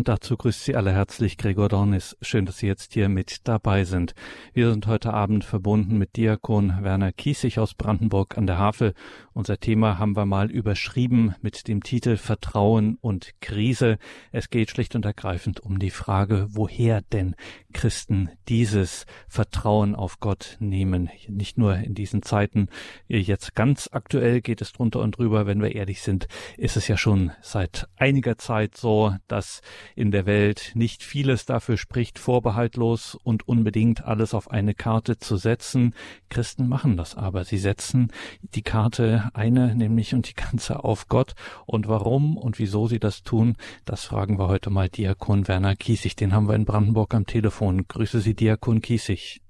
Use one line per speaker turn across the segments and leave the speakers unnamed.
Und dazu grüßt Sie alle herzlich Gregor Dornis. Schön, dass Sie jetzt hier mit dabei sind. Wir sind heute Abend verbunden mit Diakon Werner Kiesig aus Brandenburg an der Havel. Unser Thema haben wir mal überschrieben mit dem Titel Vertrauen und Krise. Es geht schlicht und ergreifend um die Frage, woher denn Christen dieses Vertrauen auf Gott nehmen. Nicht nur in diesen Zeiten. Jetzt ganz aktuell geht es drunter und drüber. Wenn wir ehrlich sind, ist es ja schon seit einiger Zeit so, dass in der Welt nicht vieles dafür spricht, vorbehaltlos und unbedingt alles auf eine Karte zu setzen. Christen machen das aber. Sie setzen die Karte eine, nämlich und die ganze auf Gott. Und warum und wieso sie das tun, das fragen wir heute mal Diakon Werner Kiesig. Den haben wir in Brandenburg am Telefon. Grüße Sie, Diakon Kiesig.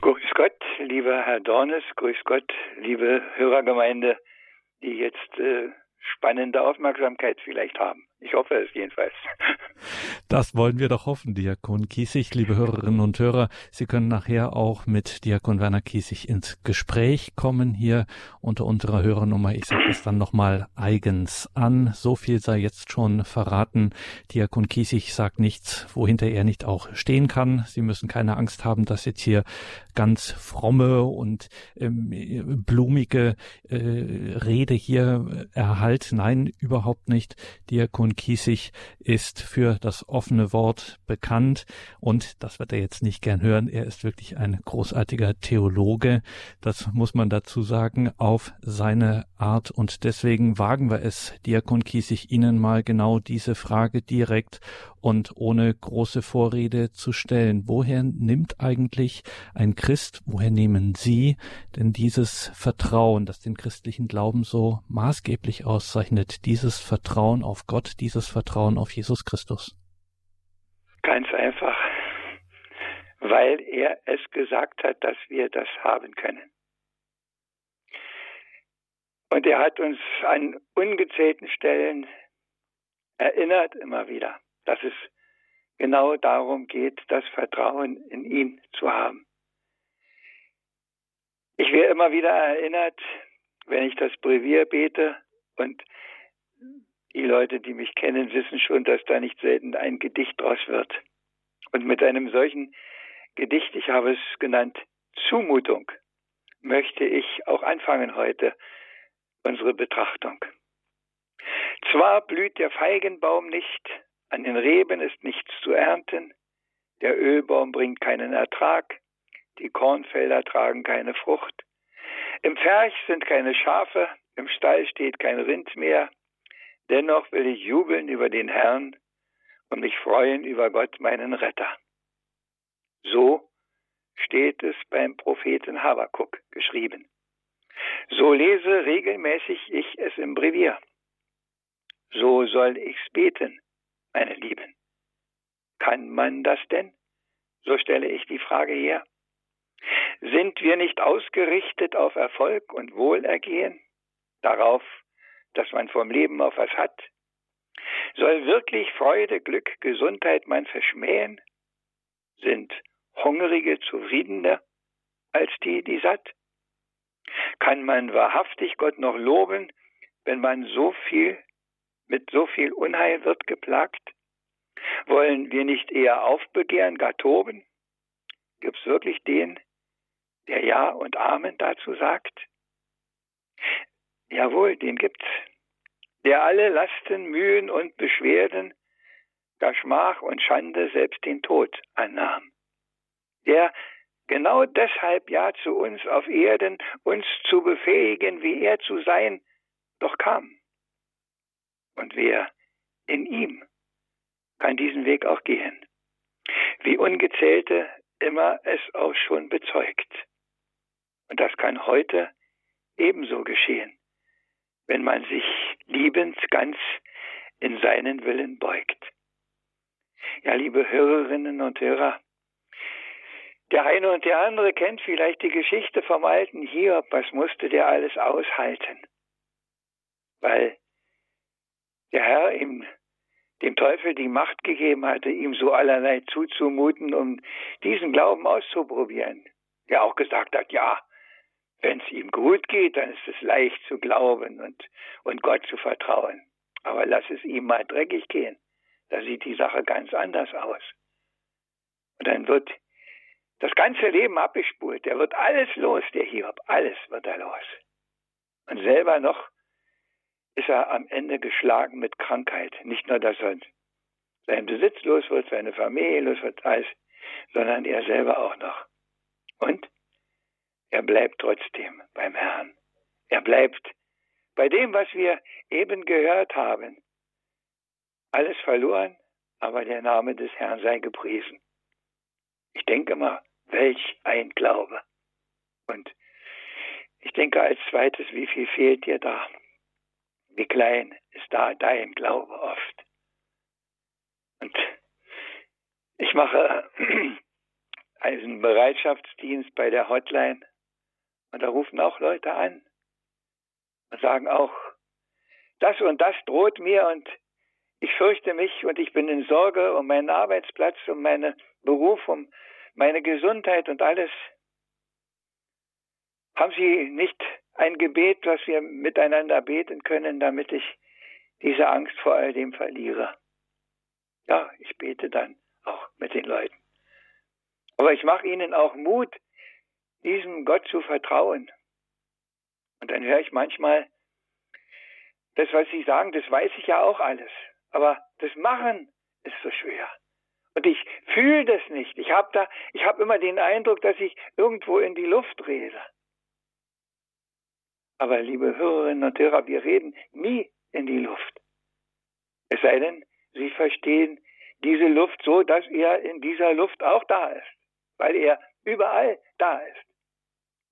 Grüß Gott, lieber Herr Dornes, grüß Gott, liebe Hörergemeinde, die jetzt äh, spannende Aufmerksamkeit vielleicht haben. Ich hoffe es jedenfalls.
Das wollen wir doch hoffen, Diakon Kiesig. Liebe Hörerinnen und Hörer, Sie können nachher auch mit Diakon Werner Kiesig ins Gespräch kommen hier unter unserer Hörernummer. Ich sage es dann nochmal eigens an. So viel sei jetzt schon verraten. Diakon Kiesig sagt nichts, wohinter er nicht auch stehen kann. Sie müssen keine Angst haben, dass jetzt hier ganz fromme und ähm, blumige äh, Rede hier erhalt. Nein, überhaupt nicht. Diakon Simon Kiesig ist für das offene Wort bekannt und das wird er jetzt nicht gern hören. Er ist wirklich ein großartiger Theologe. Das muss man dazu sagen auf seine Art und deswegen wagen wir es, Diakon Kiesig, Ihnen mal genau diese Frage direkt und ohne große Vorrede zu stellen. Woher nimmt eigentlich ein Christ, woher nehmen Sie denn dieses Vertrauen, das den christlichen Glauben so maßgeblich auszeichnet, dieses Vertrauen auf Gott, dieses Vertrauen auf Jesus Christus?
Ganz einfach, weil er es gesagt hat, dass wir das haben können. Und er hat uns an ungezählten Stellen erinnert immer wieder, dass es genau darum geht, das Vertrauen in ihn zu haben. Ich werde immer wieder erinnert, wenn ich das Brevier bete und die Leute, die mich kennen, wissen schon, dass da nicht selten ein Gedicht draus wird. Und mit einem solchen Gedicht, ich habe es genannt, Zumutung, möchte ich auch anfangen heute unsere Betrachtung. Zwar blüht der Feigenbaum nicht, an den Reben ist nichts zu ernten, der Ölbaum bringt keinen Ertrag, die Kornfelder tragen keine Frucht, im Pferch sind keine Schafe, im Stall steht kein Rind mehr, Dennoch will ich jubeln über den Herrn und mich freuen über Gott, meinen Retter. So steht es beim Propheten Habakuk geschrieben. So lese regelmäßig ich es im Brevier. So soll ich's beten, meine Lieben. Kann man das denn? So stelle ich die Frage her. Sind wir nicht ausgerichtet auf Erfolg und Wohlergehen, darauf, dass man vom Leben auf was hat? Soll wirklich Freude, Glück, Gesundheit man verschmähen? Sind Hungrige zufriedener als die, die satt? Kann man wahrhaftig Gott noch loben, wenn man so viel, mit so viel Unheil wird geplagt? Wollen wir nicht eher aufbegehren, gar toben? Gibt's wirklich den, der Ja und Amen dazu sagt? Jawohl, den gibt's. Der alle Lasten, Mühen und Beschwerden, gar Schmach und Schande selbst den Tod annahm. Der genau deshalb ja zu uns auf Erden, uns zu befähigen, wie er zu sein, doch kam. Und wer in ihm kann diesen Weg auch gehen. Wie ungezählte immer es auch schon bezeugt. Und das kann heute ebenso geschehen wenn man sich liebend ganz in seinen Willen beugt. Ja, liebe Hörerinnen und Hörer, der eine und der andere kennt vielleicht die Geschichte vom alten Hiob. Was musste der alles aushalten? Weil der Herr ihm, dem Teufel die Macht gegeben hatte, ihm so allerlei zuzumuten, um diesen Glauben auszuprobieren. Der auch gesagt hat, ja, wenn es ihm gut geht, dann ist es leicht zu glauben und, und Gott zu vertrauen. Aber lass es ihm mal dreckig gehen. Da sieht die Sache ganz anders aus. Und dann wird das ganze Leben abgespult. Der wird alles los, der Hiob. Alles wird er los. Und selber noch ist er am Ende geschlagen mit Krankheit. Nicht nur, dass er sein Besitz los wird, seine Familie los wird, alles, sondern er selber auch noch. Und er bleibt trotzdem beim Herrn. Er bleibt bei dem, was wir eben gehört haben. Alles verloren, aber der Name des Herrn sei gepriesen. Ich denke mal, welch ein Glaube. Und ich denke als zweites, wie viel fehlt dir da? Wie klein ist da dein Glaube oft? Und ich mache einen Bereitschaftsdienst bei der Hotline und da rufen auch Leute an und sagen auch, das und das droht mir und ich fürchte mich und ich bin in Sorge um meinen Arbeitsplatz, um meinen Beruf, um meine Gesundheit und alles. Haben Sie nicht ein Gebet, was wir miteinander beten können, damit ich diese Angst vor all dem verliere? Ja, ich bete dann auch mit den Leuten. Aber ich mache ihnen auch Mut, diesem Gott zu vertrauen. Und dann höre ich manchmal, das, was sie sagen, das weiß ich ja auch alles. Aber das Machen ist so schwer. Und ich fühle das nicht. Ich habe da, ich habe immer den Eindruck, dass ich irgendwo in die Luft rede. Aber liebe Hörerinnen und Hörer, wir reden nie in die Luft. Es sei denn, Sie verstehen diese Luft so, dass er in dieser Luft auch da ist, weil er überall da ist.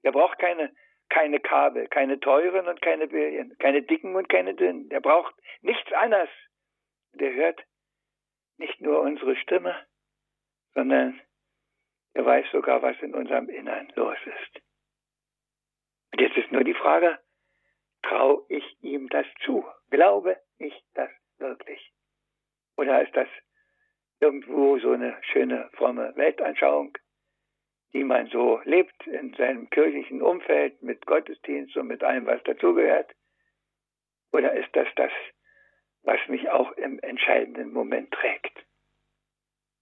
Er braucht keine, keine Kabel, keine teuren und keine billigen, keine dicken und keine dünnen. Er braucht nichts anderes. Der hört nicht nur unsere Stimme, sondern er weiß sogar, was in unserem Innern los ist. Und jetzt ist nur die Frage, traue ich ihm das zu? Glaube ich das wirklich? Oder ist das irgendwo so eine schöne, fromme Weltanschauung, die man so lebt in seinem kirchlichen Umfeld mit Gottesdienst und mit allem, was dazugehört? Oder ist das das, was mich auch im entscheidenden Moment trägt?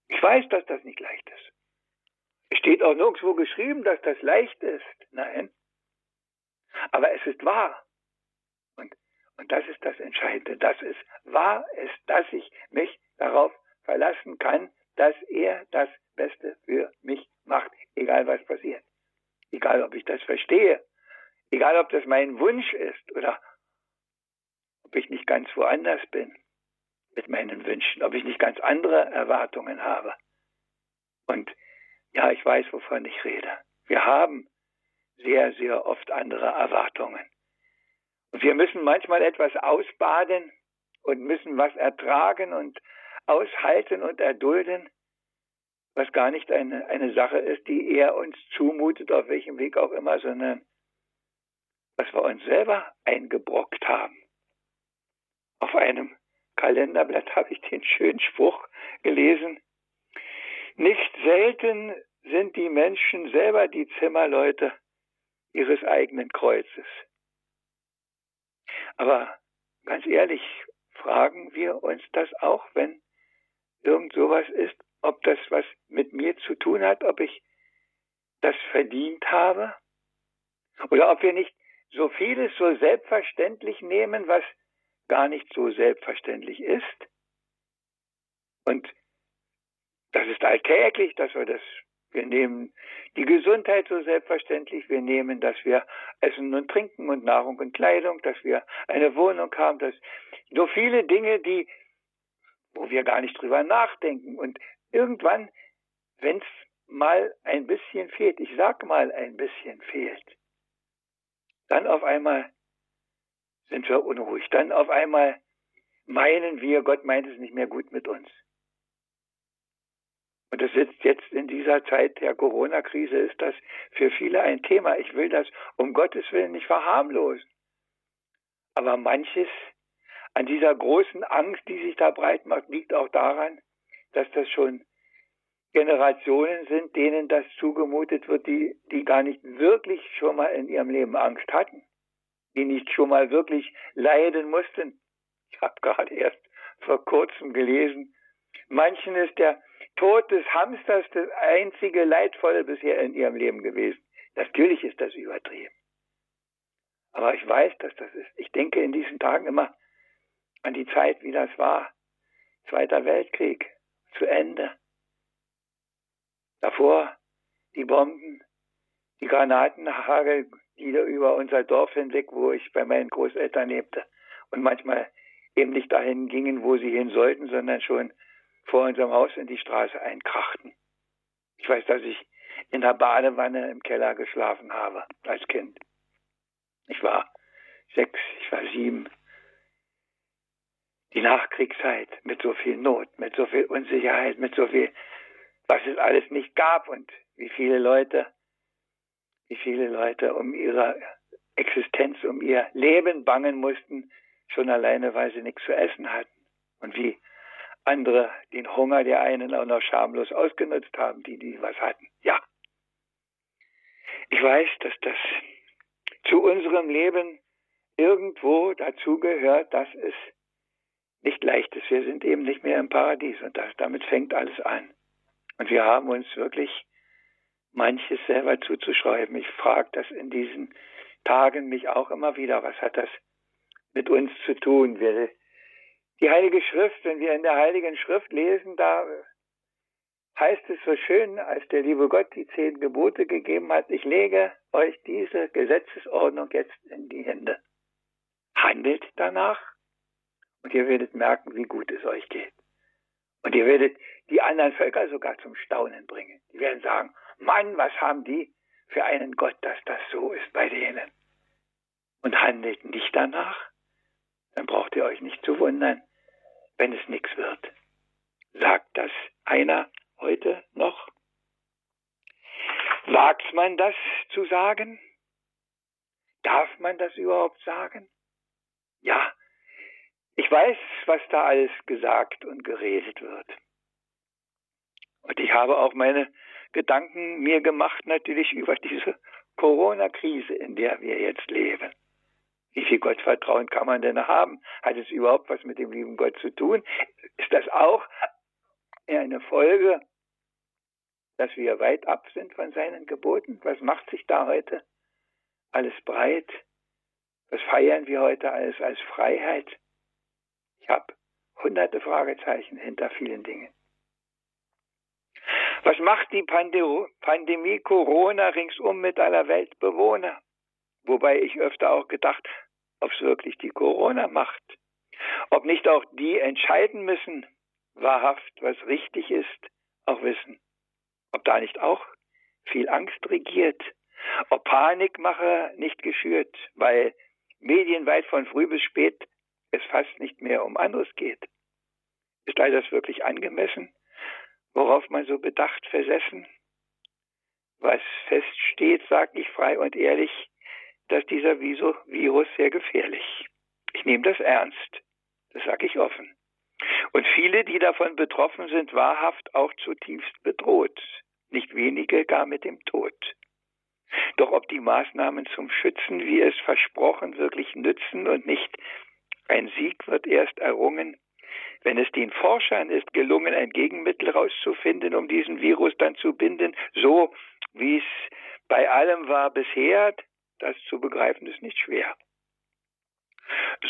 Ich weiß, dass das nicht leicht ist. Es steht auch nirgendwo geschrieben, dass das leicht ist. Nein. Aber es ist wahr. Und, und das ist das Entscheidende. Das ist wahr ist, dass ich mich darauf verlassen kann, dass er das Beste für mich macht, egal was passiert. Egal, ob ich das verstehe, egal, ob das mein Wunsch ist oder ob ich nicht ganz woanders bin mit meinen Wünschen, ob ich nicht ganz andere Erwartungen habe. Und ja, ich weiß, wovon ich rede. Wir haben sehr, sehr oft andere Erwartungen. Und wir müssen manchmal etwas ausbaden und müssen was ertragen und aushalten und erdulden, was gar nicht eine, eine Sache ist, die er uns zumutet, auf welchem Weg auch immer, sondern was wir uns selber eingebrockt haben. Auf einem Kalenderblatt habe ich den schönen Spruch gelesen. Nicht selten sind die Menschen selber die Zimmerleute ihres eigenen Kreuzes. Aber ganz ehrlich, fragen wir uns das auch, wenn irgend sowas ist, ob das was mit mir zu tun hat, ob ich das verdient habe oder ob wir nicht so vieles so selbstverständlich nehmen, was gar nicht so selbstverständlich ist. Und das ist alltäglich, dass wir das, wir nehmen die Gesundheit so selbstverständlich, wir nehmen, dass wir Essen und Trinken und Nahrung und Kleidung, dass wir eine Wohnung haben, dass so viele Dinge, die wo wir gar nicht drüber nachdenken. Und irgendwann, wenn es mal ein bisschen fehlt, ich sag mal ein bisschen fehlt, dann auf einmal sind wir unruhig. Dann auf einmal meinen wir, Gott meint es nicht mehr gut mit uns. Und das ist jetzt in dieser Zeit der Corona-Krise ist das für viele ein Thema. Ich will das um Gottes Willen nicht verharmlosen. Aber manches an dieser großen Angst, die sich da breit macht, liegt auch daran, dass das schon Generationen sind, denen das zugemutet wird, die, die gar nicht wirklich schon mal in ihrem Leben Angst hatten, die nicht schon mal wirklich leiden mussten. Ich habe gerade erst vor kurzem gelesen, Manchen ist der Tod des Hamsters das einzige Leidvolle bisher in ihrem Leben gewesen. Natürlich ist das übertrieben. Aber ich weiß, dass das ist. Ich denke in diesen Tagen immer an die Zeit, wie das war. Zweiter Weltkrieg zu Ende. Davor die Bomben, die Granatenhagel, die über unser Dorf hinweg, wo ich bei meinen Großeltern lebte. Und manchmal eben nicht dahin gingen, wo sie hin sollten, sondern schon vor unserem Haus in die Straße einkrachten. Ich weiß, dass ich in der Badewanne im Keller geschlafen habe als Kind. Ich war sechs, ich war sieben. Die Nachkriegszeit mit so viel Not, mit so viel Unsicherheit, mit so viel, was es alles nicht gab und wie viele Leute, wie viele Leute um ihre Existenz, um ihr Leben bangen mussten, schon alleine, weil sie nichts zu essen hatten. Und wie andere den Hunger der einen auch noch schamlos ausgenutzt haben, die, die was hatten. Ja. Ich weiß, dass das zu unserem Leben irgendwo dazu gehört, dass es nicht leicht ist. Wir sind eben nicht mehr im Paradies und das, damit fängt alles an. Und wir haben uns wirklich manches selber zuzuschreiben. Ich frage das in diesen Tagen mich auch immer wieder, was hat das mit uns zu tun? Wir, die Heilige Schrift, wenn wir in der Heiligen Schrift lesen, da heißt es so schön, als der liebe Gott die zehn Gebote gegeben hat, ich lege euch diese Gesetzesordnung jetzt in die Hände. Handelt danach und ihr werdet merken, wie gut es euch geht. Und ihr werdet die anderen Völker sogar zum Staunen bringen. Die werden sagen, Mann, was haben die für einen Gott, dass das so ist bei denen. Und handelt nicht danach, dann braucht ihr euch nicht zu wundern, wenn es nichts wird. Sagt das einer heute noch? Wagt man das zu sagen? Darf man das überhaupt sagen? Ja, ich weiß, was da alles gesagt und geredet wird. Und ich habe auch meine Gedanken mir gemacht natürlich über diese Corona-Krise, in der wir jetzt leben. Wie viel Gottvertrauen kann man denn haben? Hat es überhaupt was mit dem lieben Gott zu tun? Ist das auch eine Folge, dass wir weit ab sind von seinen Geboten? Was macht sich da heute alles breit? Was feiern wir heute alles als Freiheit? Ich habe hunderte Fragezeichen hinter vielen Dingen. Was macht die Pandemie Corona ringsum mit aller Weltbewohner? Wobei ich öfter auch gedacht, ob es wirklich die Corona macht. Ob nicht auch die entscheiden müssen, wahrhaft, was richtig ist, auch wissen. Ob da nicht auch viel Angst regiert. Ob Panikmache nicht geschürt, weil medienweit von früh bis spät es fast nicht mehr um anderes geht. Ist all das wirklich angemessen, worauf man so bedacht versessen? Was feststeht, sage ich frei und ehrlich, dass dieser Virus sehr gefährlich. Ich nehme das ernst. Das sage ich offen. Und viele, die davon betroffen sind, wahrhaft auch zutiefst bedroht. Nicht wenige gar mit dem Tod. Doch ob die Maßnahmen zum Schützen, wie es versprochen, wirklich nützen und nicht ein Sieg wird erst errungen, wenn es den Forschern ist gelungen, ein Gegenmittel herauszufinden, um diesen Virus dann zu binden, so wie es bei allem war bisher, das zu begreifen ist nicht schwer.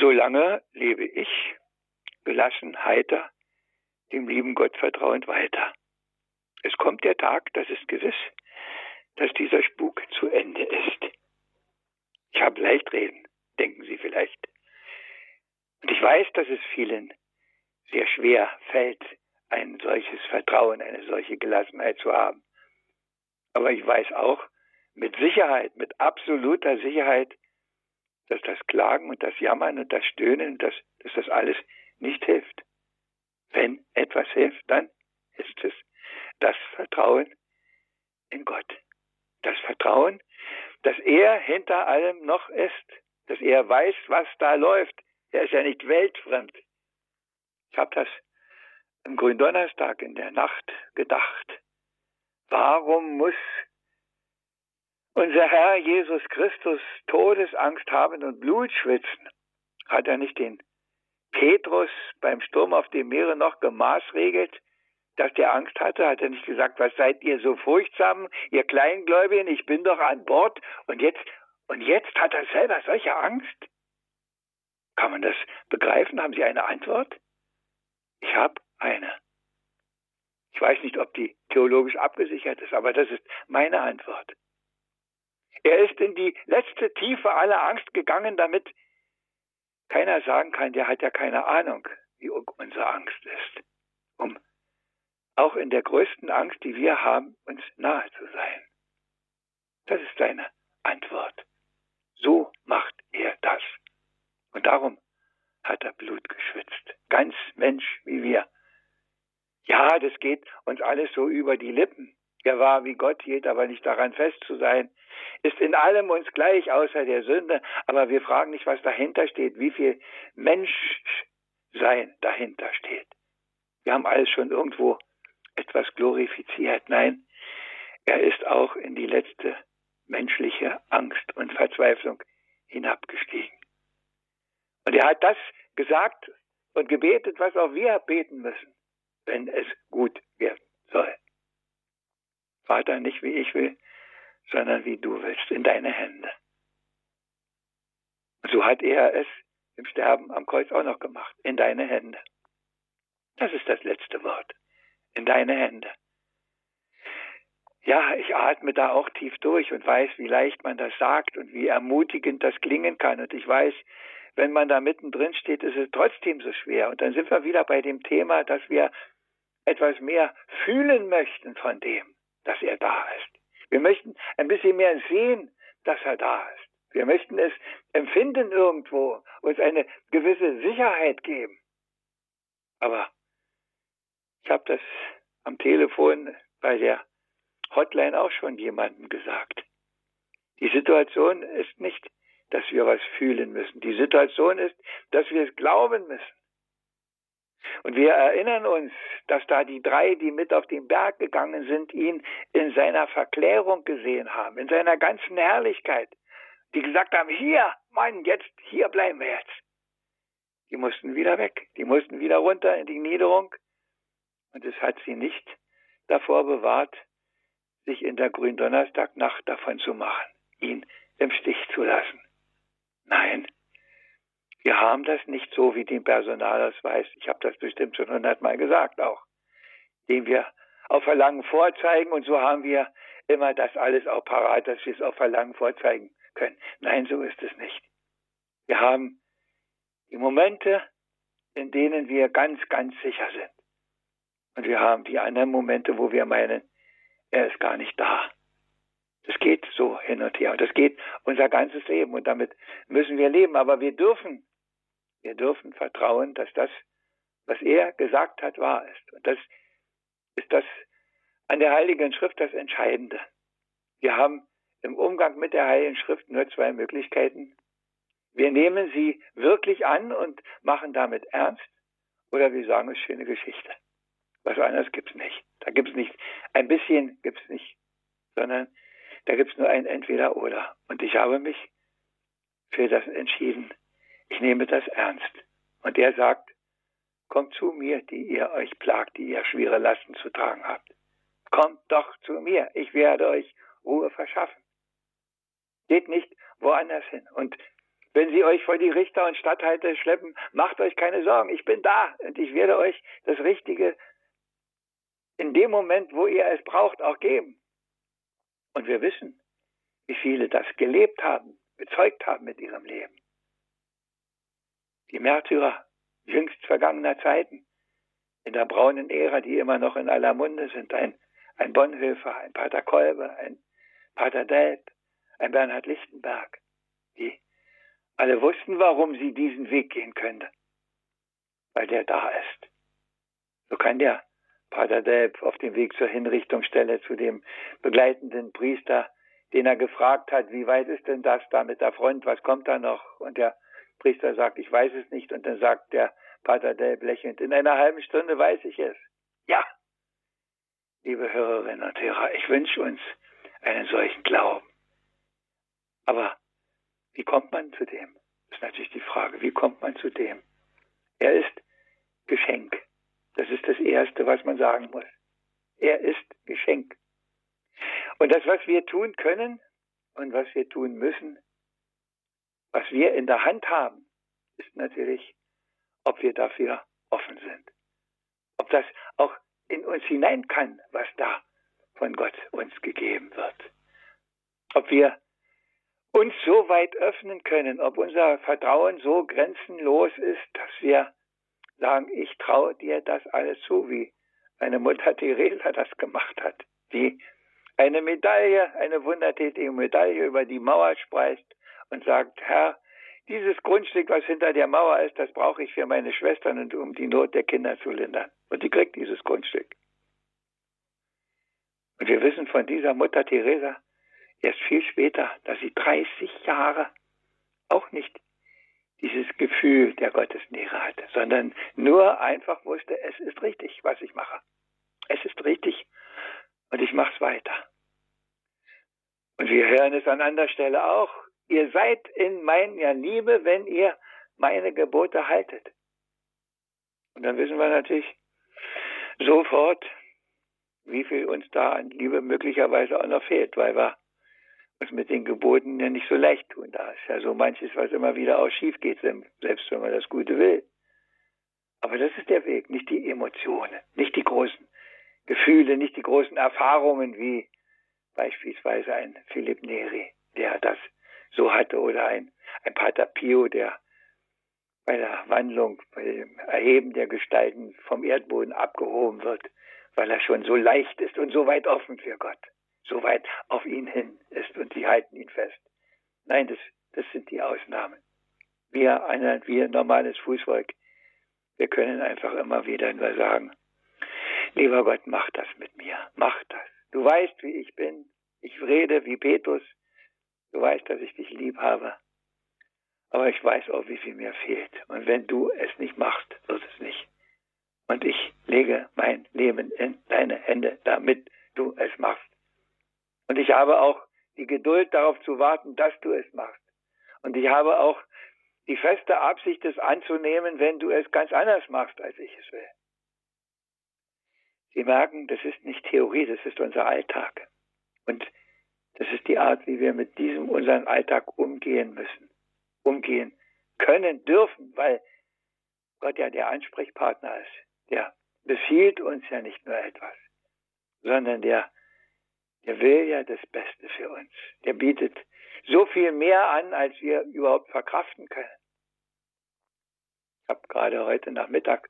Solange lebe ich gelassen, heiter, dem lieben Gott vertrauend weiter. Es kommt der Tag, das ist gewiss, dass dieser Spuk zu Ende ist. Ich habe leicht reden, denken Sie vielleicht. Und ich weiß, dass es vielen sehr schwer fällt, ein solches Vertrauen, eine solche Gelassenheit zu haben. Aber ich weiß auch, mit Sicherheit, mit absoluter Sicherheit, dass das Klagen und das Jammern und das Stöhnen, dass, dass das alles nicht hilft. Wenn etwas hilft, dann ist es das Vertrauen in Gott. Das Vertrauen, dass er hinter allem noch ist, dass er weiß, was da läuft. Er ist ja nicht weltfremd. Ich habe das am Gründonnerstag in der Nacht gedacht. Warum muss unser Herr Jesus Christus Todesangst haben und Blut schwitzen, hat er nicht den Petrus beim Sturm auf dem Meere noch gemaßregelt, dass der Angst hatte, hat er nicht gesagt, was seid ihr so furchtsam, ihr Kleingläubigen, ich bin doch an Bord und jetzt, und jetzt hat er selber solche Angst? Kann man das begreifen? Haben Sie eine Antwort? Ich habe eine. Ich weiß nicht, ob die theologisch abgesichert ist, aber das ist meine Antwort. Er ist in die letzte Tiefe aller Angst gegangen, damit keiner sagen kann, der hat ja keine Ahnung, wie unsere Angst ist. Um auch in der größten Angst, die wir haben, uns nahe zu sein. Das ist seine Antwort. So macht er das. Und darum hat er Blut geschwitzt. Ganz Mensch wie wir. Ja, das geht uns alles so über die Lippen. Er war wie Gott, hielt aber nicht daran fest zu sein, ist in allem uns gleich außer der Sünde, aber wir fragen nicht, was dahinter steht, wie viel Menschsein dahinter steht. Wir haben alles schon irgendwo etwas glorifiziert. Nein, er ist auch in die letzte menschliche Angst und Verzweiflung hinabgestiegen. Und er hat das gesagt und gebetet, was auch wir beten müssen, wenn es gut werden soll. Vater, nicht wie ich will, sondern wie du willst, in deine Hände. So hat er es im Sterben am Kreuz auch noch gemacht, in deine Hände. Das ist das letzte Wort, in deine Hände. Ja, ich atme da auch tief durch und weiß, wie leicht man das sagt und wie ermutigend das klingen kann. Und ich weiß, wenn man da mittendrin steht, ist es trotzdem so schwer. Und dann sind wir wieder bei dem Thema, dass wir etwas mehr fühlen möchten von dem, dass er da ist. Wir möchten ein bisschen mehr sehen, dass er da ist. Wir möchten es empfinden irgendwo, uns eine gewisse Sicherheit geben. Aber ich habe das am Telefon bei der Hotline auch schon jemandem gesagt. Die Situation ist nicht, dass wir was fühlen müssen. Die Situation ist, dass wir es glauben müssen. Und wir erinnern uns, dass da die drei, die mit auf den Berg gegangen sind, ihn in seiner Verklärung gesehen haben, in seiner ganzen Herrlichkeit. Die gesagt haben, hier, Mann, jetzt, hier bleiben wir jetzt. Die mussten wieder weg, die mussten wieder runter in die Niederung. Und es hat sie nicht davor bewahrt, sich in der Gründonnerstagnacht davon zu machen, ihn im Stich zu lassen. Nein, wir haben das nicht so wie den Personalausweis. Ich habe das bestimmt schon hundertmal gesagt auch, den wir auf Verlangen vorzeigen und so haben wir immer das alles auch parat, dass wir es auf Verlangen vorzeigen können. Nein, so ist es nicht. Wir haben die Momente, in denen wir ganz, ganz sicher sind. Und wir haben die anderen Momente, wo wir meinen, er ist gar nicht da. Das geht so hin und her. Und das geht unser ganzes Leben. Und damit müssen wir leben. Aber wir dürfen wir dürfen vertrauen, dass das, was er gesagt hat, wahr ist. Und das ist das an der Heiligen Schrift das Entscheidende. Wir haben im Umgang mit der Heiligen Schrift nur zwei Möglichkeiten. Wir nehmen sie wirklich an und machen damit ernst, oder wir sagen, es ist schöne Geschichte. Was anderes gibt's nicht. Da gibt's nicht, ein bisschen gibt's nicht, sondern da gibt's nur ein Entweder-Oder. Und ich habe mich für das entschieden, ich nehme das ernst. Und er sagt, kommt zu mir, die ihr euch plagt, die ihr schwere Lasten zu tragen habt. Kommt doch zu mir, ich werde euch Ruhe verschaffen. Geht nicht woanders hin. Und wenn sie euch vor die Richter und Statthalter schleppen, macht euch keine Sorgen. Ich bin da und ich werde euch das Richtige in dem Moment, wo ihr es braucht, auch geben. Und wir wissen, wie viele das gelebt haben, bezeugt haben mit ihrem Leben die Märtyrer jüngst vergangener Zeiten, in der braunen Ära, die immer noch in aller Munde sind, ein, ein Bonhoeffer, ein Pater Kolbe, ein Pater Delp, ein Bernhard Lichtenberg, die alle wussten, warum sie diesen Weg gehen könnten, weil der da ist. So kann der Pater Delp auf dem Weg zur Hinrichtungsstelle zu dem begleitenden Priester, den er gefragt hat, wie weit ist denn das da mit der Front, was kommt da noch? Und der Priester sagt, ich weiß es nicht. Und dann sagt der Pater Delb lächelnd, in einer halben Stunde weiß ich es. Ja, liebe Hörerinnen und Hörer, ich wünsche uns einen solchen Glauben. Aber wie kommt man zu dem? Das ist natürlich die Frage, wie kommt man zu dem? Er ist Geschenk. Das ist das Erste, was man sagen muss. Er ist Geschenk. Und das, was wir tun können und was wir tun müssen, was wir in der Hand haben, ist natürlich, ob wir dafür offen sind. Ob das auch in uns hinein kann, was da von Gott uns gegeben wird. Ob wir uns so weit öffnen können, ob unser Vertrauen so grenzenlos ist, dass wir sagen, ich traue dir das alles zu, wie eine Mutter Theresa das gemacht hat, die eine Medaille, eine wundertätige Medaille über die Mauer spreizt und sagt, Herr, dieses Grundstück, was hinter der Mauer ist, das brauche ich für meine Schwestern und um die Not der Kinder zu lindern. Und die kriegt dieses Grundstück. Und wir wissen von dieser Mutter Teresa erst viel später, dass sie 30 Jahre auch nicht dieses Gefühl der Gottesnähe hatte, sondern nur einfach wusste, es ist richtig, was ich mache. Es ist richtig und ich mache es weiter. Und wir hören es an anderer Stelle auch. Ihr seid in meiner Liebe, wenn ihr meine Gebote haltet. Und dann wissen wir natürlich sofort, wie viel uns da an Liebe möglicherweise auch noch fehlt, weil wir uns mit den Geboten ja nicht so leicht tun. Da ist ja so manches, was immer wieder auch schief geht, selbst wenn man das Gute will. Aber das ist der Weg, nicht die Emotionen, nicht die großen Gefühle, nicht die großen Erfahrungen wie beispielsweise ein Philipp Neri, der das so hatte, oder ein, ein Pater Pio, der bei der Wandlung, bei dem Erheben der Gestalten vom Erdboden abgehoben wird weil er schon so leicht ist und so weit offen für Gott, so weit auf ihn hin ist und sie halten ihn fest. Nein, das, das sind die Ausnahmen. Wir, einer, wir normales Fußvolk, wir können einfach immer wieder nur sagen, lieber Gott, mach das mit mir, mach das. Du weißt, wie ich bin. Ich rede wie Petrus. Du weißt, dass ich dich lieb habe. Aber ich weiß auch, wie viel mir fehlt. Und wenn du es nicht machst, wird es nicht und ich lege mein Leben in deine Hände, damit du es machst. Und ich habe auch die Geduld darauf zu warten, dass du es machst. Und ich habe auch die feste Absicht, es anzunehmen, wenn du es ganz anders machst, als ich es will. Sie merken, das ist nicht Theorie, das ist unser Alltag. Und das ist die Art, wie wir mit diesem unseren Alltag umgehen müssen, umgehen können, dürfen, weil Gott ja der Ansprechpartner ist der befiehlt uns ja nicht nur etwas, sondern der, der will ja das Beste für uns. Der bietet so viel mehr an, als wir überhaupt verkraften können. Ich habe gerade heute Nachmittag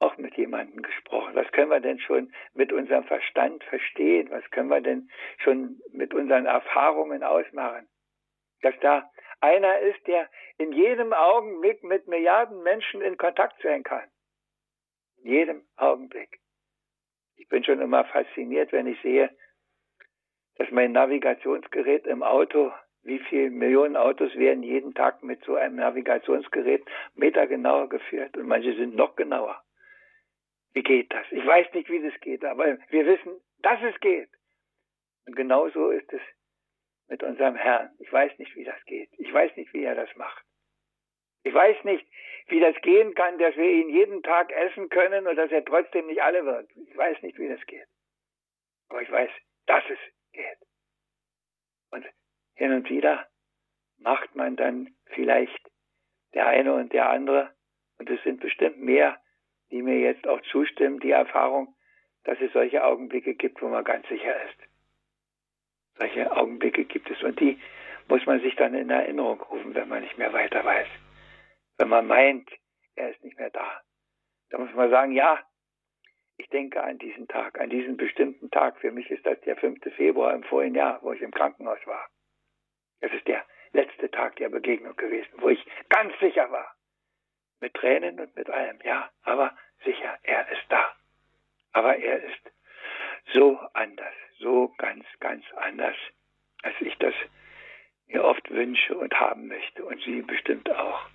auch mit jemandem gesprochen. Was können wir denn schon mit unserem Verstand verstehen? Was können wir denn schon mit unseren Erfahrungen ausmachen? Dass da einer ist, der in jedem Augenblick mit Milliarden Menschen in Kontakt sein kann. In jedem Augenblick. Ich bin schon immer fasziniert, wenn ich sehe, dass mein Navigationsgerät im Auto, wie viele Millionen Autos werden jeden Tag mit so einem Navigationsgerät metergenauer geführt und manche sind noch genauer. Wie geht das? Ich weiß nicht, wie das geht, aber wir wissen, dass es geht. Und genauso ist es mit unserem Herrn. Ich weiß nicht, wie das geht. Ich weiß nicht, wie er das macht. Ich weiß nicht, wie das gehen kann, dass wir ihn jeden Tag essen können und dass er trotzdem nicht alle wird. Ich weiß nicht, wie das geht. Aber ich weiß, dass es geht. Und hin und wieder macht man dann vielleicht der eine und der andere, und es sind bestimmt mehr, die mir jetzt auch zustimmen, die Erfahrung, dass es solche Augenblicke gibt, wo man ganz sicher ist. Solche Augenblicke gibt es und die muss man sich dann in Erinnerung rufen, wenn man nicht mehr weiter weiß wenn man meint, er ist nicht mehr da. Da muss man sagen, ja, ich denke an diesen Tag, an diesen bestimmten Tag. Für mich ist das der 5. Februar im vorigen Jahr, wo ich im Krankenhaus war. Das ist der letzte Tag der Begegnung gewesen, wo ich ganz sicher war. Mit Tränen und mit allem, ja, aber sicher, er ist da. Aber er ist so anders, so ganz, ganz anders, als ich das mir oft wünsche und haben möchte und Sie bestimmt auch.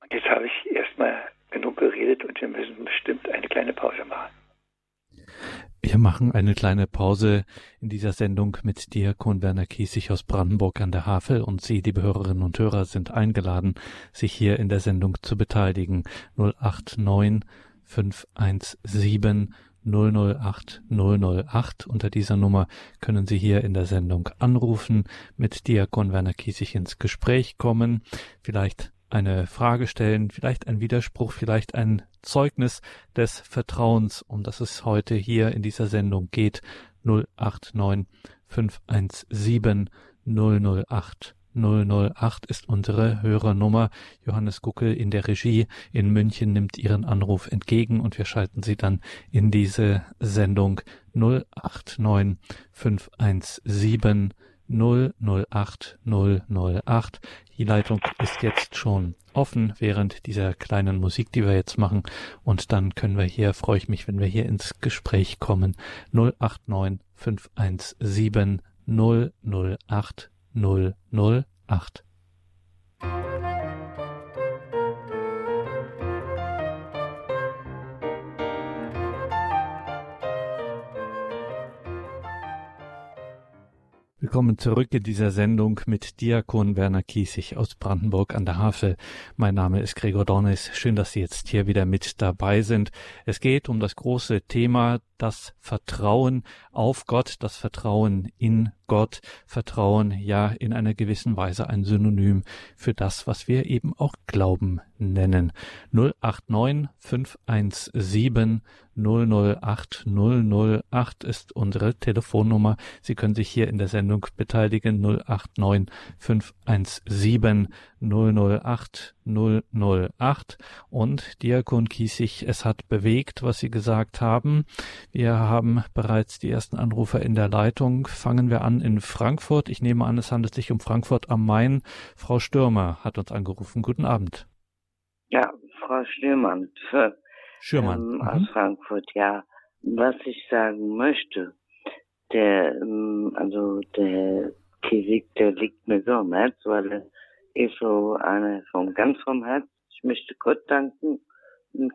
Und jetzt habe ich erstmal genug geredet und wir müssen bestimmt eine kleine Pause machen.
Wir machen eine kleine Pause in dieser Sendung mit Diakon Werner Kiesig aus Brandenburg an der Havel und Sie, liebe Hörerinnen und Hörer, sind eingeladen, sich hier in der Sendung zu beteiligen. 089 517 008 008. Unter dieser Nummer können Sie hier in der Sendung anrufen, mit Diakon Werner Kiesig ins Gespräch kommen, vielleicht eine Frage stellen, vielleicht ein Widerspruch, vielleicht ein Zeugnis des Vertrauens, um das es heute hier in dieser Sendung geht. 089 517 008 008 ist unsere Hörernummer. Johannes Guckel in der Regie in München nimmt Ihren Anruf entgegen und wir schalten Sie dann in diese Sendung 089 517 008 008. Die Leitung ist jetzt schon offen während dieser kleinen Musik, die wir jetzt machen. Und dann können wir hier, freue ich mich, wenn wir hier ins Gespräch kommen. 089 517 008 008. Willkommen zurück in dieser Sendung mit Diakon Werner Kiesig aus Brandenburg an der Havel. Mein Name ist Gregor Dornis. Schön, dass Sie jetzt hier wieder mit dabei sind. Es geht um das große Thema das Vertrauen auf Gott, das Vertrauen in Gott, Vertrauen ja in einer gewissen Weise ein Synonym für das, was wir eben auch Glauben nennen. 089 517 008 008 ist unsere Telefonnummer. Sie können sich hier in der Sendung beteiligen. 089 517 008 008 und Diakon Kiesig, es hat bewegt, was Sie gesagt haben. Wir haben bereits die ersten Anrufer in der Leitung. Fangen wir an in Frankfurt. Ich nehme an, es handelt sich um Frankfurt am Main. Frau Stürmer hat uns angerufen. Guten Abend.
Ja, Frau Stürmann.
Schürmann.
Ähm, aus mhm. Frankfurt, ja. Was ich sagen möchte, der, ähm, also der Kiesig, der liegt mir so am Herz, weil er ist so eine vom ganz vom Herz. Ich möchte Gott danken,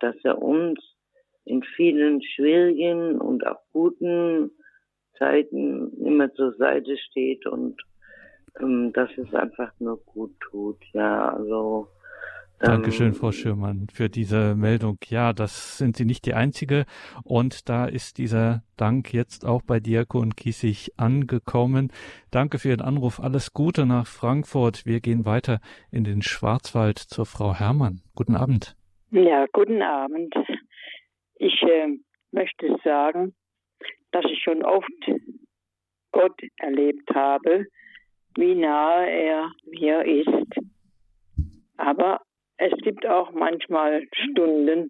dass er uns in vielen schwierigen und auch guten Zeiten immer zur Seite steht und ähm, dass es einfach nur gut tut. Ja, also
Dankeschön, Frau Schürmann, für diese Meldung. Ja, das sind Sie nicht die Einzige. Und da ist dieser Dank jetzt auch bei Diakon Kiesig angekommen. Danke für Ihren Anruf. Alles Gute nach Frankfurt. Wir gehen weiter in den Schwarzwald zur Frau Herrmann. Guten Abend.
Ja, guten Abend. Ich äh, möchte sagen, dass ich schon oft Gott erlebt habe, wie nahe er mir ist. Aber es gibt auch manchmal Stunden,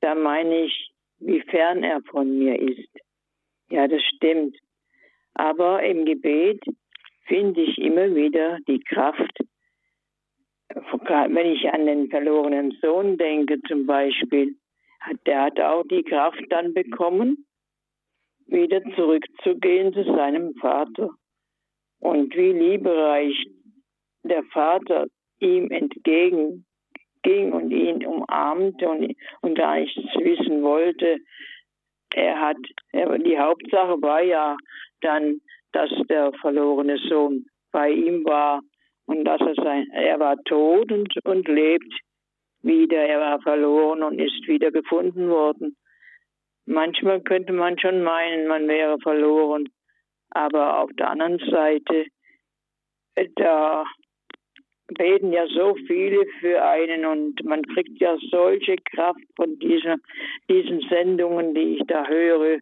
da meine ich, wie fern er von mir ist. Ja, das stimmt. Aber im Gebet finde ich immer wieder die Kraft, wenn ich an den verlorenen Sohn denke zum Beispiel, der hat auch die Kraft dann bekommen, wieder zurückzugehen zu seinem Vater. Und wie liebereich der Vater ihm entgegen ging und ihn umarmte und, und gar nichts wissen wollte. Er hat, er, die Hauptsache war ja dann, dass der verlorene Sohn bei ihm war und dass er sein, er war tot und, und lebt wieder. Er war verloren und ist wieder gefunden worden. Manchmal könnte man schon meinen, man wäre verloren. Aber auf der anderen Seite, da beten ja so viele für einen und man kriegt ja solche Kraft von diesen, diesen Sendungen, die ich da höre.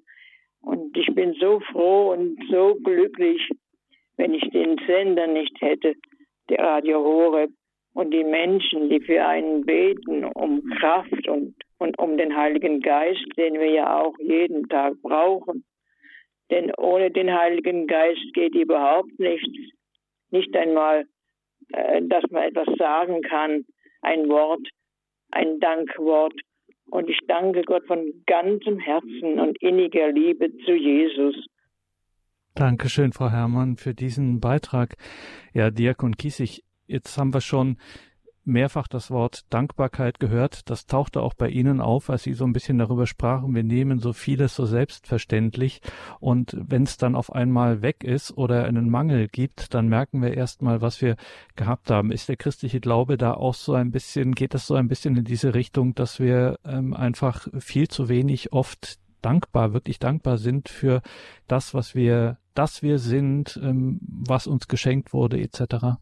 Und ich bin so froh und so glücklich, wenn ich den Sender nicht hätte, der Radio Horeb und die Menschen, die für einen beten, um Kraft und, und um den Heiligen Geist, den wir ja auch jeden Tag brauchen. Denn ohne den Heiligen Geist geht überhaupt nichts. Nicht einmal äh, dass man etwas sagen kann, ein Wort, ein Dankwort. Und ich danke Gott von ganzem Herzen und inniger Liebe zu Jesus.
Dankeschön, Frau Herrmann, für diesen Beitrag. Ja, Diakon Kiesig, jetzt haben wir schon mehrfach das Wort Dankbarkeit gehört. Das tauchte auch bei Ihnen auf, als Sie so ein bisschen darüber sprachen. Wir nehmen so vieles so selbstverständlich. Und wenn es dann auf einmal weg ist oder einen Mangel gibt, dann merken wir erstmal, was wir gehabt haben. Ist der christliche Glaube da auch so ein bisschen, geht das so ein bisschen in diese Richtung, dass wir ähm, einfach viel zu wenig oft dankbar, wirklich dankbar sind für das, was wir, dass wir sind, ähm, was uns geschenkt wurde, etc.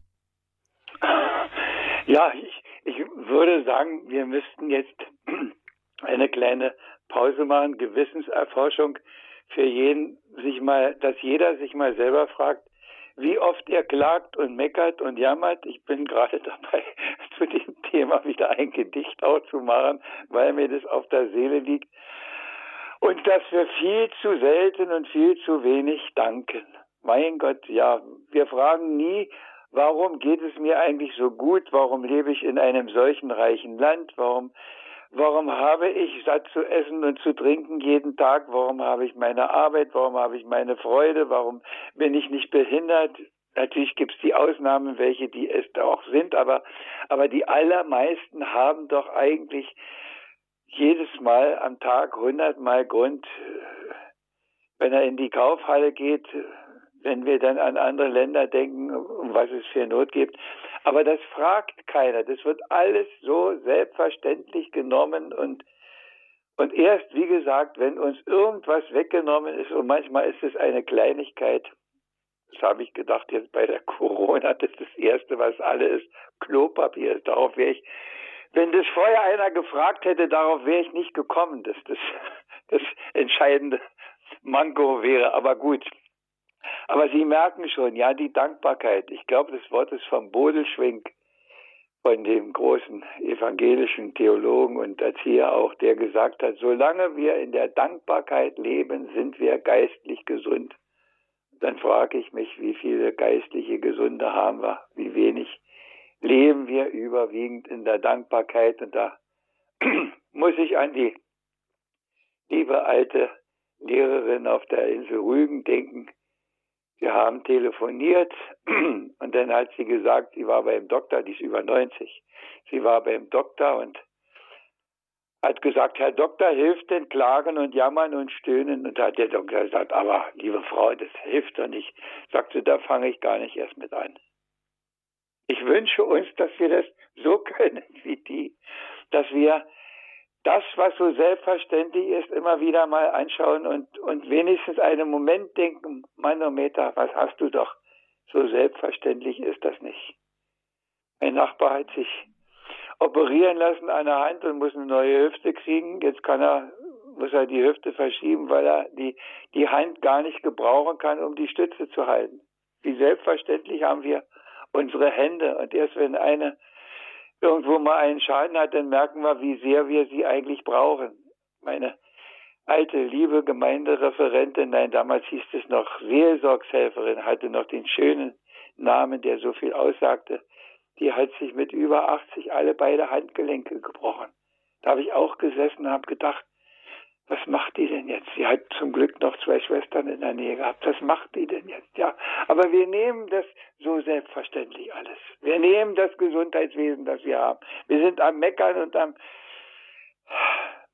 Ja, ich, ich würde sagen, wir müssten jetzt eine kleine Pause machen, Gewissenserforschung für jeden, sich mal, dass jeder sich mal selber fragt, wie oft er klagt und meckert und jammert. Ich bin gerade dabei, zu dem Thema wieder ein Gedicht auch zu machen, weil mir das auf der Seele liegt. Und dass wir viel zu selten und viel zu wenig danken. Mein Gott, ja, wir fragen nie, warum geht es mir eigentlich so gut? Warum lebe ich in einem solchen reichen Land? Warum, warum habe ich satt zu essen und zu trinken jeden Tag? Warum habe ich meine Arbeit? Warum habe ich meine Freude? Warum bin ich nicht behindert? Natürlich gibt es die Ausnahmen, welche die es auch sind, aber, aber die allermeisten haben doch eigentlich jedes Mal am Tag hundertmal Grund, wenn er in die Kaufhalle geht, wenn wir dann an andere Länder denken, was es für Not gibt. Aber das fragt keiner. Das wird alles so selbstverständlich genommen und und erst, wie gesagt, wenn uns irgendwas weggenommen ist, und manchmal ist es eine Kleinigkeit, das habe ich gedacht jetzt bei der Corona, das ist das Erste, was alle ist, Klopapier. Darauf wäre ich wenn das vorher einer gefragt hätte, darauf wäre ich nicht gekommen, dass das das entscheidende Manko wäre. Aber gut. Aber Sie merken schon, ja, die Dankbarkeit. Ich glaube, das Wort ist vom Bodelschwink, von dem großen evangelischen Theologen und Erzieher auch, der gesagt hat, solange wir in der Dankbarkeit leben, sind wir geistlich gesund. Dann frage ich mich, wie viele geistliche Gesunde haben wir, wie wenig leben wir überwiegend in der Dankbarkeit. Und da muss ich an die liebe alte Lehrerin auf der Insel Rügen denken. Wir haben telefoniert und dann hat sie gesagt, sie war beim Doktor, die ist über 90. Sie war beim Doktor und hat gesagt, Herr Doktor, hilft denn Klagen und Jammern und Stöhnen? Und hat der Doktor gesagt, aber liebe Frau, das hilft doch nicht. Sagte, da fange ich gar nicht erst mit an. Ich wünsche uns, dass wir das so können wie die, dass wir das, was so selbstverständlich ist, immer wieder mal anschauen und, und wenigstens einen Moment denken, Manometer, was hast du doch? So selbstverständlich ist das nicht. Mein Nachbar hat sich operieren lassen an der Hand und muss eine neue Hüfte kriegen. Jetzt kann er, muss er die Hüfte verschieben, weil er die, die Hand gar nicht gebrauchen kann, um die Stütze zu halten. Wie selbstverständlich haben wir unsere Hände. Und erst wenn eine irgendwo mal einen Schaden hat, dann merken wir, wie sehr wir sie eigentlich brauchen. Meine alte, liebe Gemeindereferentin, nein, damals hieß es noch Seelsorgshelferin, hatte noch den schönen Namen, der so viel aussagte. Die hat sich mit über 80 alle beide Handgelenke gebrochen. Da habe ich auch gesessen und habe gedacht, was macht die denn jetzt? Sie hat zum Glück noch zwei Schwestern in der Nähe gehabt. Was macht die denn jetzt? Ja, aber wir nehmen das so selbstverständlich alles. Wir nehmen das Gesundheitswesen, das wir haben. Wir sind am Meckern und am,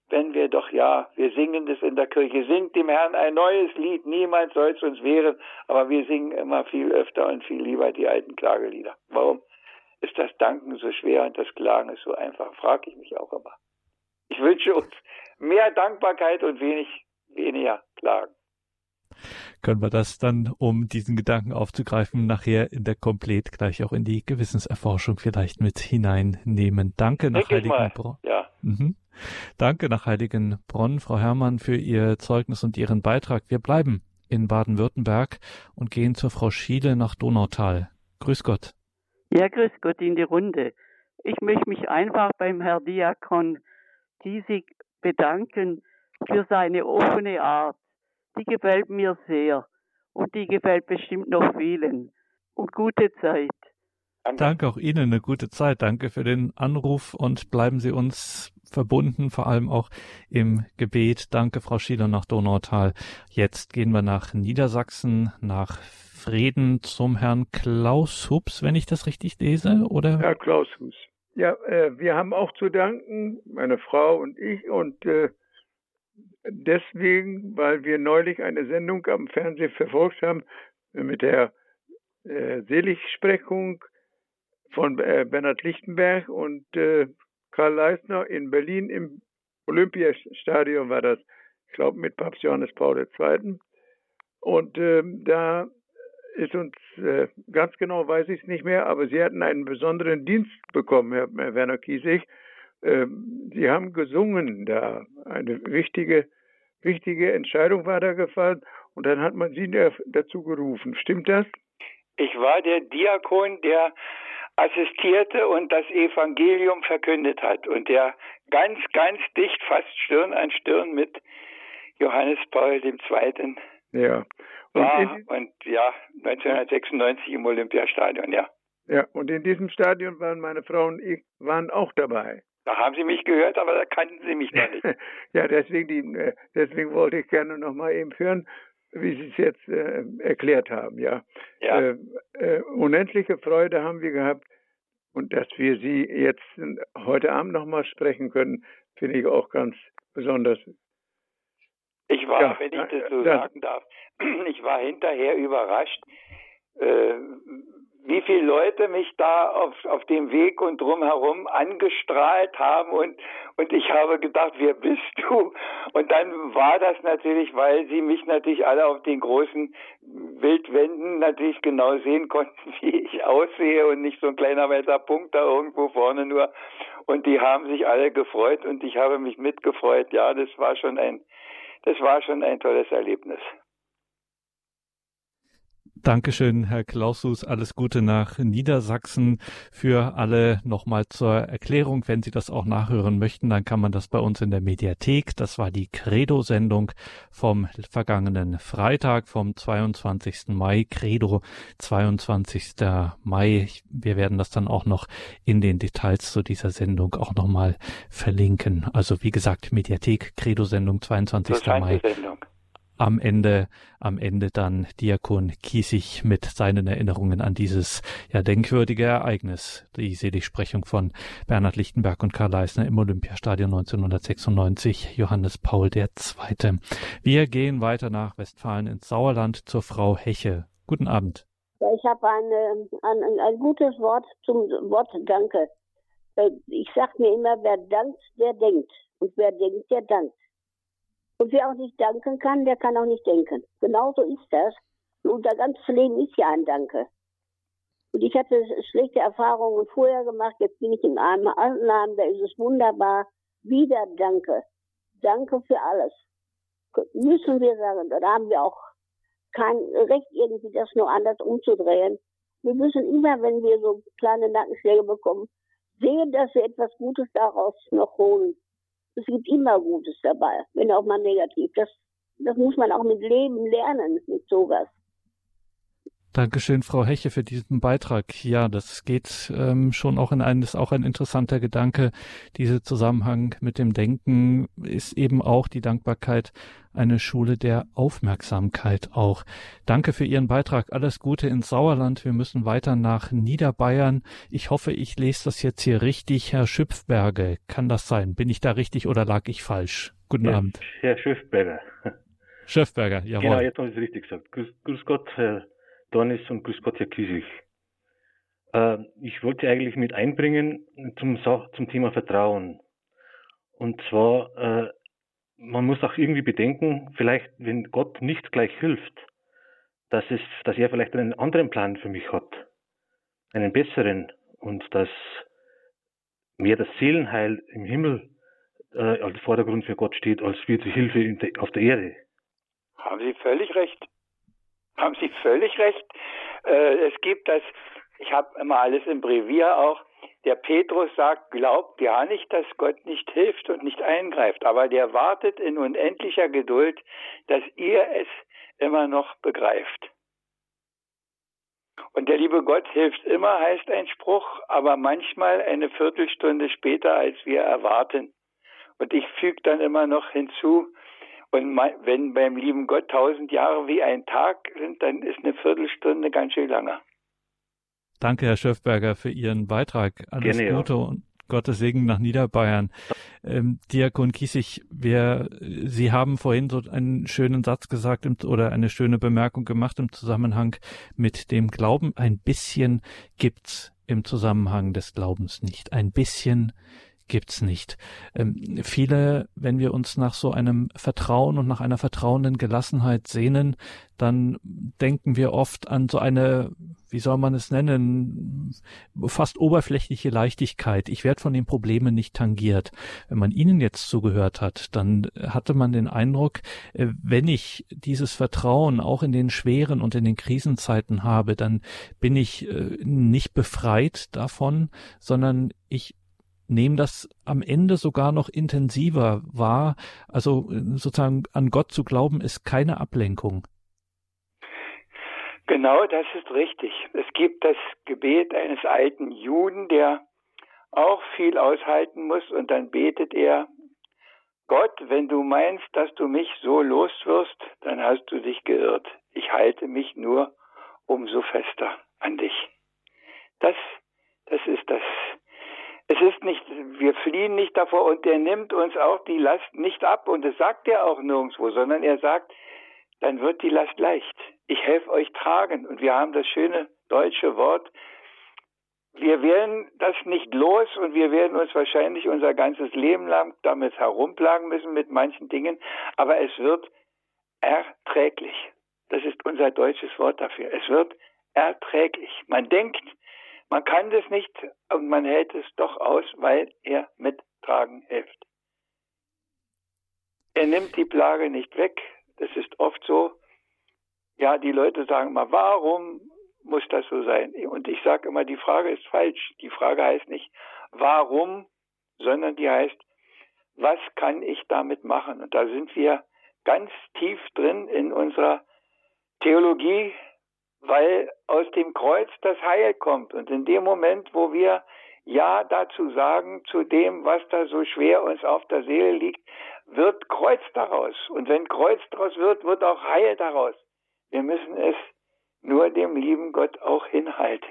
wenn wir doch ja, wir singen das in der Kirche, singt dem Herrn ein neues Lied, niemand soll es uns wehren, aber wir singen immer viel öfter und viel lieber die alten Klagelieder. Warum ist das Danken so schwer und das Klagen ist so einfach? Frage ich mich auch immer. Ich wünsche uns mehr Dankbarkeit und wenig, weniger Klagen.
Können wir das dann, um diesen Gedanken aufzugreifen, nachher in der Komplett gleich auch in die Gewissenserforschung vielleicht mit hineinnehmen. Danke nach Heiligenbronn. Ja. Mhm. Danke nach Heiligenbronn, Frau Herrmann, für Ihr Zeugnis und Ihren Beitrag. Wir bleiben in Baden-Württemberg und gehen zur Frau Schiele nach Donautal. Grüß Gott.
Ja, grüß Gott in die Runde. Ich möchte mich einfach beim Herrn Diakon Diesig bedanken für seine offene Art. Die gefällt mir sehr und die gefällt bestimmt noch vielen. Und gute Zeit.
Danke. Auch Ihnen, eine gute Zeit. Danke für den Anruf und bleiben Sie uns verbunden, vor allem auch im Gebet. Danke, Frau Schieler nach Donautal. Jetzt gehen wir nach Niedersachsen, nach Frieden zum Herrn Klaus Hups, wenn ich das richtig lese, oder?
Herr Klaus Hups. Ja, äh, wir haben auch zu danken, meine Frau und ich, und äh, deswegen, weil wir neulich eine Sendung am Fernsehen verfolgt haben mit der äh, Seligsprechung von äh, Bernhard Lichtenberg und äh, Karl Leisner in Berlin im Olympiastadion war das, ich glaube mit Papst Johannes Paul II. Und ähm, da ist uns äh, ganz genau weiß ich es nicht mehr, aber Sie hatten einen besonderen Dienst bekommen, Herr, Herr Werner Kiesig. Ähm, Sie haben gesungen da. Eine wichtige, wichtige Entscheidung war da gefallen und dann hat man Sie dazu gerufen. Stimmt das?
Ich war der Diakon, der assistierte und das Evangelium verkündet hat und der ganz, ganz dicht, fast Stirn an Stirn mit Johannes Paul II.
Ja.
Und, war, und ja, 1996 im Olympiastadion, ja.
Ja, und in diesem Stadion waren meine Frau und ich waren auch dabei.
Da haben Sie mich gehört, aber da kannten Sie mich noch nicht.
ja, deswegen, die, äh, deswegen wollte ich gerne noch mal eben hören, wie Sie es jetzt äh, erklärt haben. Ja,
ja.
Äh, äh, unendliche Freude haben wir gehabt und dass wir Sie jetzt heute Abend noch mal sprechen können, finde ich auch ganz besonders.
Ich war, ja, wenn ich das so ja. sagen darf, ich war hinterher überrascht, äh, wie viele Leute mich da auf, auf dem Weg und drumherum angestrahlt haben und, und ich habe gedacht, wer bist du? Und dann war das natürlich, weil sie mich natürlich alle auf den großen Bildwänden natürlich genau sehen konnten, wie ich aussehe und nicht so ein kleiner weißer Punkt da irgendwo vorne nur. Und die haben sich alle gefreut und ich habe mich mitgefreut. Ja, das war schon ein, das war schon ein tolles Erlebnis.
Dankeschön, Herr Klausus. Alles Gute nach Niedersachsen. Für alle nochmal zur Erklärung. Wenn Sie das auch nachhören möchten, dann kann man das bei uns in der Mediathek. Das war die Credo-Sendung vom vergangenen Freitag, vom 22. Mai. Credo, 22. Mai. Wir werden das dann auch noch in den Details zu dieser Sendung auch nochmal verlinken. Also wie gesagt, Mediathek, Credo-Sendung, 22. Mai. Sendung am Ende, am Ende dann Diakon Kiesig mit seinen Erinnerungen an dieses ja denkwürdige Ereignis, die Seligsprechung von Bernhard Lichtenberg und Karl Leisner im Olympiastadion 1996, Johannes Paul II. Wir gehen weiter nach Westfalen ins Sauerland zur Frau Heche. Guten Abend.
Ich habe ein, ein, ein gutes Wort zum Wort Danke. Ich sage mir immer, wer dankt, der denkt. Und wer denkt, der dankt. Und wer auch nicht danken kann, der kann auch nicht denken. Genauso ist das. Und unser ganzes Leben ist ja ein Danke. Und ich hatte schlechte Erfahrungen vorher gemacht, jetzt bin ich in einem Altenheim, da ist es wunderbar. Wieder Danke. Danke für alles. Müssen wir sagen, da haben wir auch kein Recht, irgendwie das nur anders umzudrehen. Wir müssen immer, wenn wir so kleine Nackenschläge bekommen, sehen, dass wir etwas Gutes daraus noch holen es gibt immer Gutes dabei, wenn auch mal negativ. Das, das muss man auch mit Leben lernen, mit sowas.
Dankeschön, Frau Heche, für diesen Beitrag. Ja, das geht ähm, schon auch in einen, ist auch ein interessanter Gedanke. Dieser Zusammenhang mit dem Denken ist eben auch die Dankbarkeit eine Schule der Aufmerksamkeit auch. Danke für Ihren Beitrag. Alles Gute ins Sauerland. Wir müssen weiter nach Niederbayern. Ich hoffe, ich lese das jetzt hier richtig. Herr Schüpfberge, kann das sein? Bin ich da richtig oder lag ich falsch? Guten
ja,
Abend.
Herr Schüpfberger.
Schöfberger, jawohl.
Genau, jetzt haben Sie es richtig gesagt. Grüß, grüß Gott, Herr Dornis und Grüß Gott, Herr Kiesig. Äh, ich wollte eigentlich mit einbringen zum, zum Thema Vertrauen. Und zwar, äh, man muss auch irgendwie bedenken, vielleicht, wenn Gott nicht gleich hilft, dass es, dass er vielleicht einen anderen Plan für mich hat. Einen besseren. Und dass mehr das Seelenheil im Himmel äh, als Vordergrund für Gott steht, als wir die Hilfe auf der Erde.
Haben Sie völlig recht haben Sie völlig recht. Äh, es gibt das, ich habe immer alles im Brevier auch, der Petrus sagt, glaubt ja nicht, dass Gott nicht hilft und nicht eingreift, aber der wartet in unendlicher Geduld, dass ihr es immer noch begreift. Und der liebe Gott hilft immer, heißt ein Spruch, aber manchmal eine Viertelstunde später, als wir erwarten. Und ich füge dann immer noch hinzu, und wenn beim lieben Gott tausend Jahre wie ein Tag sind, dann ist eine Viertelstunde ganz schön lange.
Danke, Herr Schöfberger, für Ihren Beitrag. Alles Gerne, Gute und Gottes Segen nach Niederbayern. Ähm, Diakon Kiesig, wir, Sie haben vorhin so einen schönen Satz gesagt im, oder eine schöne Bemerkung gemacht im Zusammenhang mit dem Glauben. Ein bisschen gibt's im Zusammenhang des Glaubens nicht. Ein bisschen gibt's nicht. Ähm, viele, wenn wir uns nach so einem Vertrauen und nach einer vertrauenden Gelassenheit sehnen, dann denken wir oft an so eine, wie soll man es nennen, fast oberflächliche Leichtigkeit. Ich werde von den Problemen nicht tangiert. Wenn man Ihnen jetzt zugehört hat, dann hatte man den Eindruck, äh, wenn ich dieses Vertrauen auch in den schweren und in den Krisenzeiten habe, dann bin ich äh, nicht befreit davon, sondern ich nehmen das am Ende sogar noch intensiver wahr. Also sozusagen an Gott zu glauben, ist keine Ablenkung.
Genau, das ist richtig. Es gibt das Gebet eines alten Juden, der auch viel aushalten muss und dann betet er, Gott, wenn du meinst, dass du mich so loswirst, dann hast du dich geirrt. Ich halte mich nur umso fester an dich. Das, das ist das es ist nicht, wir fliehen nicht davor und er nimmt uns auch die Last nicht ab und das sagt er auch nirgendwo, sondern er sagt, dann wird die Last leicht. Ich helfe euch tragen und wir haben das schöne deutsche Wort, wir werden das nicht los und wir werden uns wahrscheinlich unser ganzes Leben lang damit herumplagen müssen mit manchen Dingen, aber es wird erträglich. Das ist unser deutsches Wort dafür. Es wird erträglich. Man denkt, man kann das nicht und man hält es doch aus, weil er mittragen hilft. Er nimmt die Plage nicht weg. Das ist oft so. Ja, die Leute sagen mal, warum muss das so sein? Und ich sage immer, die Frage ist falsch. Die Frage heißt nicht, warum, sondern die heißt, was kann ich damit machen? Und da sind wir ganz tief drin in unserer Theologie, weil aus dem Kreuz das Heil kommt. Und in dem Moment, wo wir Ja dazu sagen, zu dem, was da so schwer uns auf der Seele liegt, wird Kreuz daraus. Und wenn Kreuz daraus wird, wird auch Heil daraus. Wir müssen es nur dem lieben Gott auch hinhalten.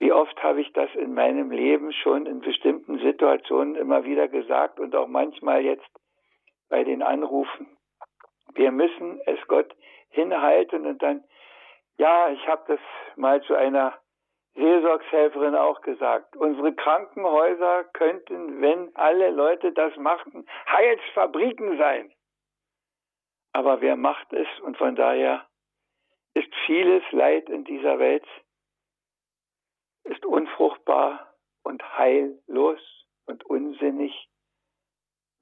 Wie oft habe ich das in meinem Leben schon in bestimmten Situationen immer wieder gesagt und auch manchmal jetzt bei den Anrufen. Wir müssen es Gott hinhalten und dann ja, ich habe das mal zu einer Seelsorgshelferin auch gesagt. Unsere Krankenhäuser könnten, wenn alle Leute das machten, Heilsfabriken sein. Aber wer macht es? Und von daher ist vieles Leid in dieser Welt, ist unfruchtbar und heillos und unsinnig.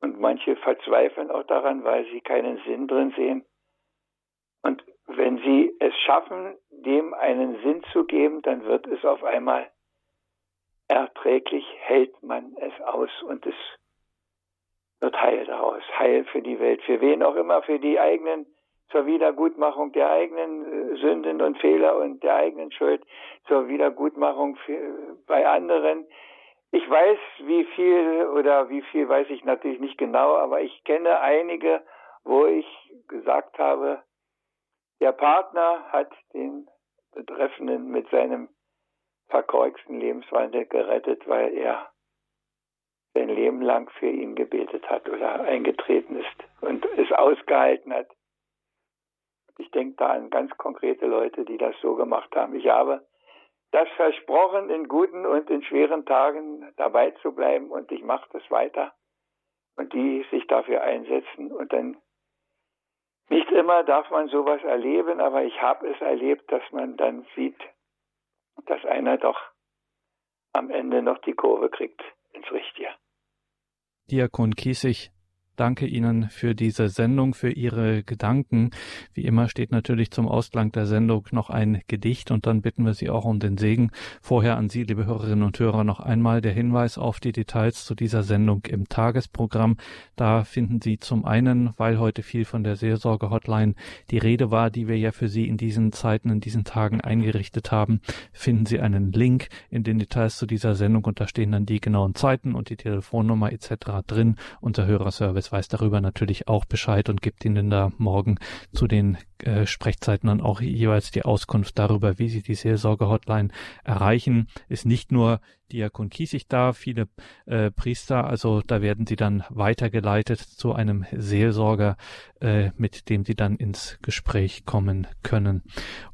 Und manche verzweifeln auch daran, weil sie keinen Sinn drin sehen. Und wenn sie es schaffen, dem einen Sinn zu geben, dann wird es auf einmal erträglich, hält man es aus und es wird Heil daraus. Heil für die Welt, für wen auch immer, für die eigenen, zur Wiedergutmachung der eigenen äh, Sünden und Fehler und der eigenen Schuld, zur Wiedergutmachung für, bei anderen. Ich weiß, wie viel oder wie viel weiß ich natürlich nicht genau, aber ich kenne einige, wo ich gesagt habe, der Partner hat den Betreffenden mit seinem verkorksten Lebenswandel gerettet, weil er sein Leben lang für ihn gebetet hat oder eingetreten ist und es ausgehalten hat. Ich denke da an ganz konkrete Leute, die das so gemacht haben. Ich habe das versprochen, in guten und in schweren Tagen dabei zu bleiben und ich mache das weiter. Und die sich dafür einsetzen und dann nicht immer darf man sowas erleben, aber ich habe es erlebt, dass man dann sieht, dass einer doch am Ende noch die Kurve kriegt ins Richtige.
Diakon Kiesig, Danke Ihnen für diese Sendung, für Ihre Gedanken. Wie immer steht natürlich zum Ausklang der Sendung noch ein Gedicht und dann bitten wir Sie auch um den Segen. Vorher an Sie, liebe Hörerinnen und Hörer, noch einmal der Hinweis auf die Details zu dieser Sendung im Tagesprogramm. Da finden Sie zum einen, weil heute viel von der Seelsorge-Hotline die Rede war, die wir ja für Sie in diesen Zeiten, in diesen Tagen eingerichtet haben, finden Sie einen Link in den Details zu dieser Sendung und da stehen dann die genauen Zeiten und die Telefonnummer etc. drin. Unser Hörerservice weiß darüber natürlich auch Bescheid und gibt Ihnen da morgen zu den äh, Sprechzeiten dann auch jeweils die Auskunft darüber, wie Sie die Seelsorge-Hotline erreichen. Ist nicht nur Diakon Kiesig da, viele äh, Priester, also da werden Sie dann weitergeleitet zu einem Seelsorger, äh, mit dem Sie dann ins Gespräch kommen können.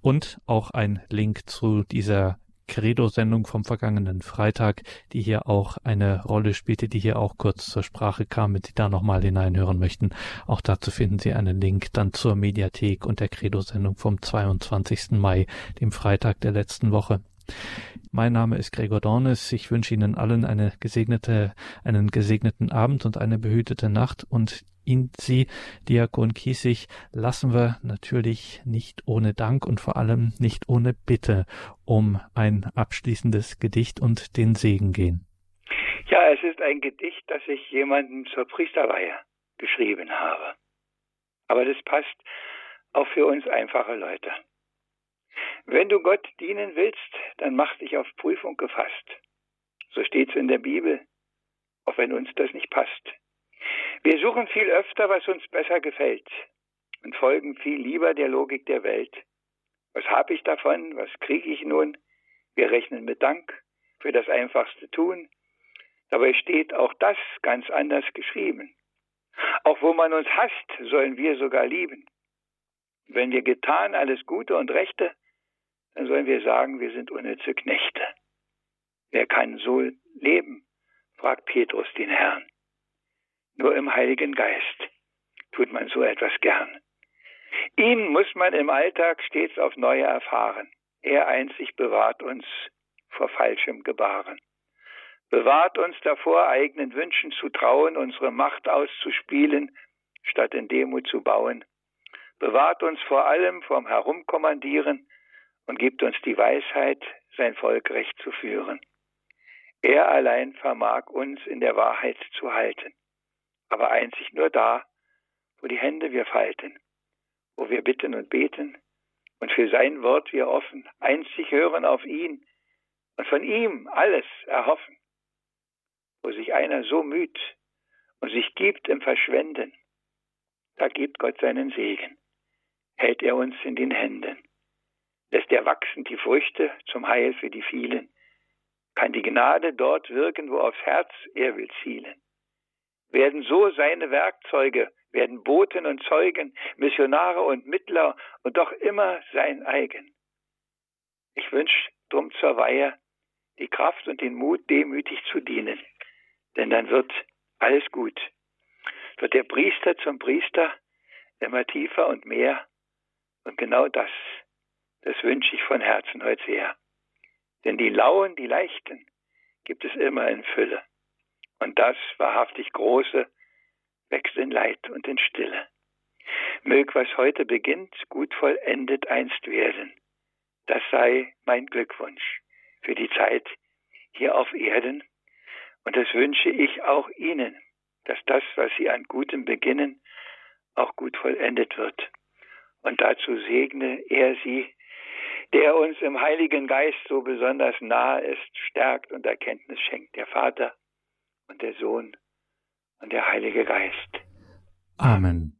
Und auch ein Link zu dieser Credo-Sendung vom vergangenen Freitag, die hier auch eine Rolle spielte, die hier auch kurz zur Sprache kam, wenn Sie da nochmal hineinhören möchten. Auch dazu finden Sie einen Link dann zur Mediathek und der Credo-Sendung vom 22. Mai, dem Freitag der letzten Woche. Mein Name ist Gregor Dornes. Ich wünsche Ihnen allen eine gesegnete, einen gesegneten Abend und eine behütete Nacht und ihn, Sie, Diakon Kiesig, lassen wir natürlich nicht ohne Dank und vor allem nicht ohne Bitte um ein abschließendes Gedicht und den Segen gehen.
Ja, es ist ein Gedicht, das ich jemandem zur Priesterweihe geschrieben habe. Aber das passt auch für uns einfache Leute. Wenn du Gott dienen willst, dann mach dich auf Prüfung gefasst. So steht's in der Bibel, auch wenn uns das nicht passt. Wir suchen viel öfter, was uns besser gefällt und folgen viel lieber der Logik der Welt. Was habe ich davon? Was kriege ich nun? Wir rechnen mit Dank für das einfachste Tun. Dabei steht auch das ganz anders geschrieben. Auch wo man uns hasst, sollen wir sogar lieben. Wenn wir getan alles Gute und Rechte, dann sollen wir sagen, wir sind unnütze Knechte. Wer kann so leben? fragt Petrus den Herrn. Nur im Heiligen Geist tut man so etwas gern. Ihn muss man im Alltag stets auf neue erfahren. Er einzig bewahrt uns vor falschem Gebaren. Bewahrt uns davor, eigenen Wünschen zu trauen, unsere Macht auszuspielen, statt in Demut zu bauen. Bewahrt uns vor allem vom Herumkommandieren und gibt uns die Weisheit, sein Volk recht zu führen. Er allein vermag uns in der Wahrheit zu halten aber einzig nur da, wo die Hände wir falten, wo wir bitten und beten und für sein Wort wir offen, einzig hören auf ihn und von ihm alles erhoffen, wo sich einer so müht und sich gibt im Verschwenden, da gibt Gott seinen Segen, hält er uns in den Händen, lässt er wachsen die Früchte zum Heil für die vielen, kann die Gnade dort wirken, wo aufs Herz er will zielen werden so seine Werkzeuge, werden Boten und Zeugen, Missionare und Mittler und doch immer sein eigen. Ich wünsche drum zur Weihe die Kraft und den Mut, demütig zu dienen, denn dann wird alles gut. Wird der Priester zum Priester immer tiefer und mehr und genau das, das wünsche ich von Herzen heute sehr. Denn die Lauen, die Leichten gibt es immer in Fülle. Und das wahrhaftig Große wächst in Leid und in Stille. Mög, was heute beginnt, gut vollendet einst werden. Das sei mein Glückwunsch für die Zeit hier auf Erden. Und das wünsche ich auch Ihnen, dass das, was Sie an Gutem beginnen, auch gut vollendet wird. Und dazu segne er Sie, der uns im Heiligen Geist so besonders nahe ist, stärkt und Erkenntnis schenkt, der Vater und der Sohn und der Heilige Geist.
Amen.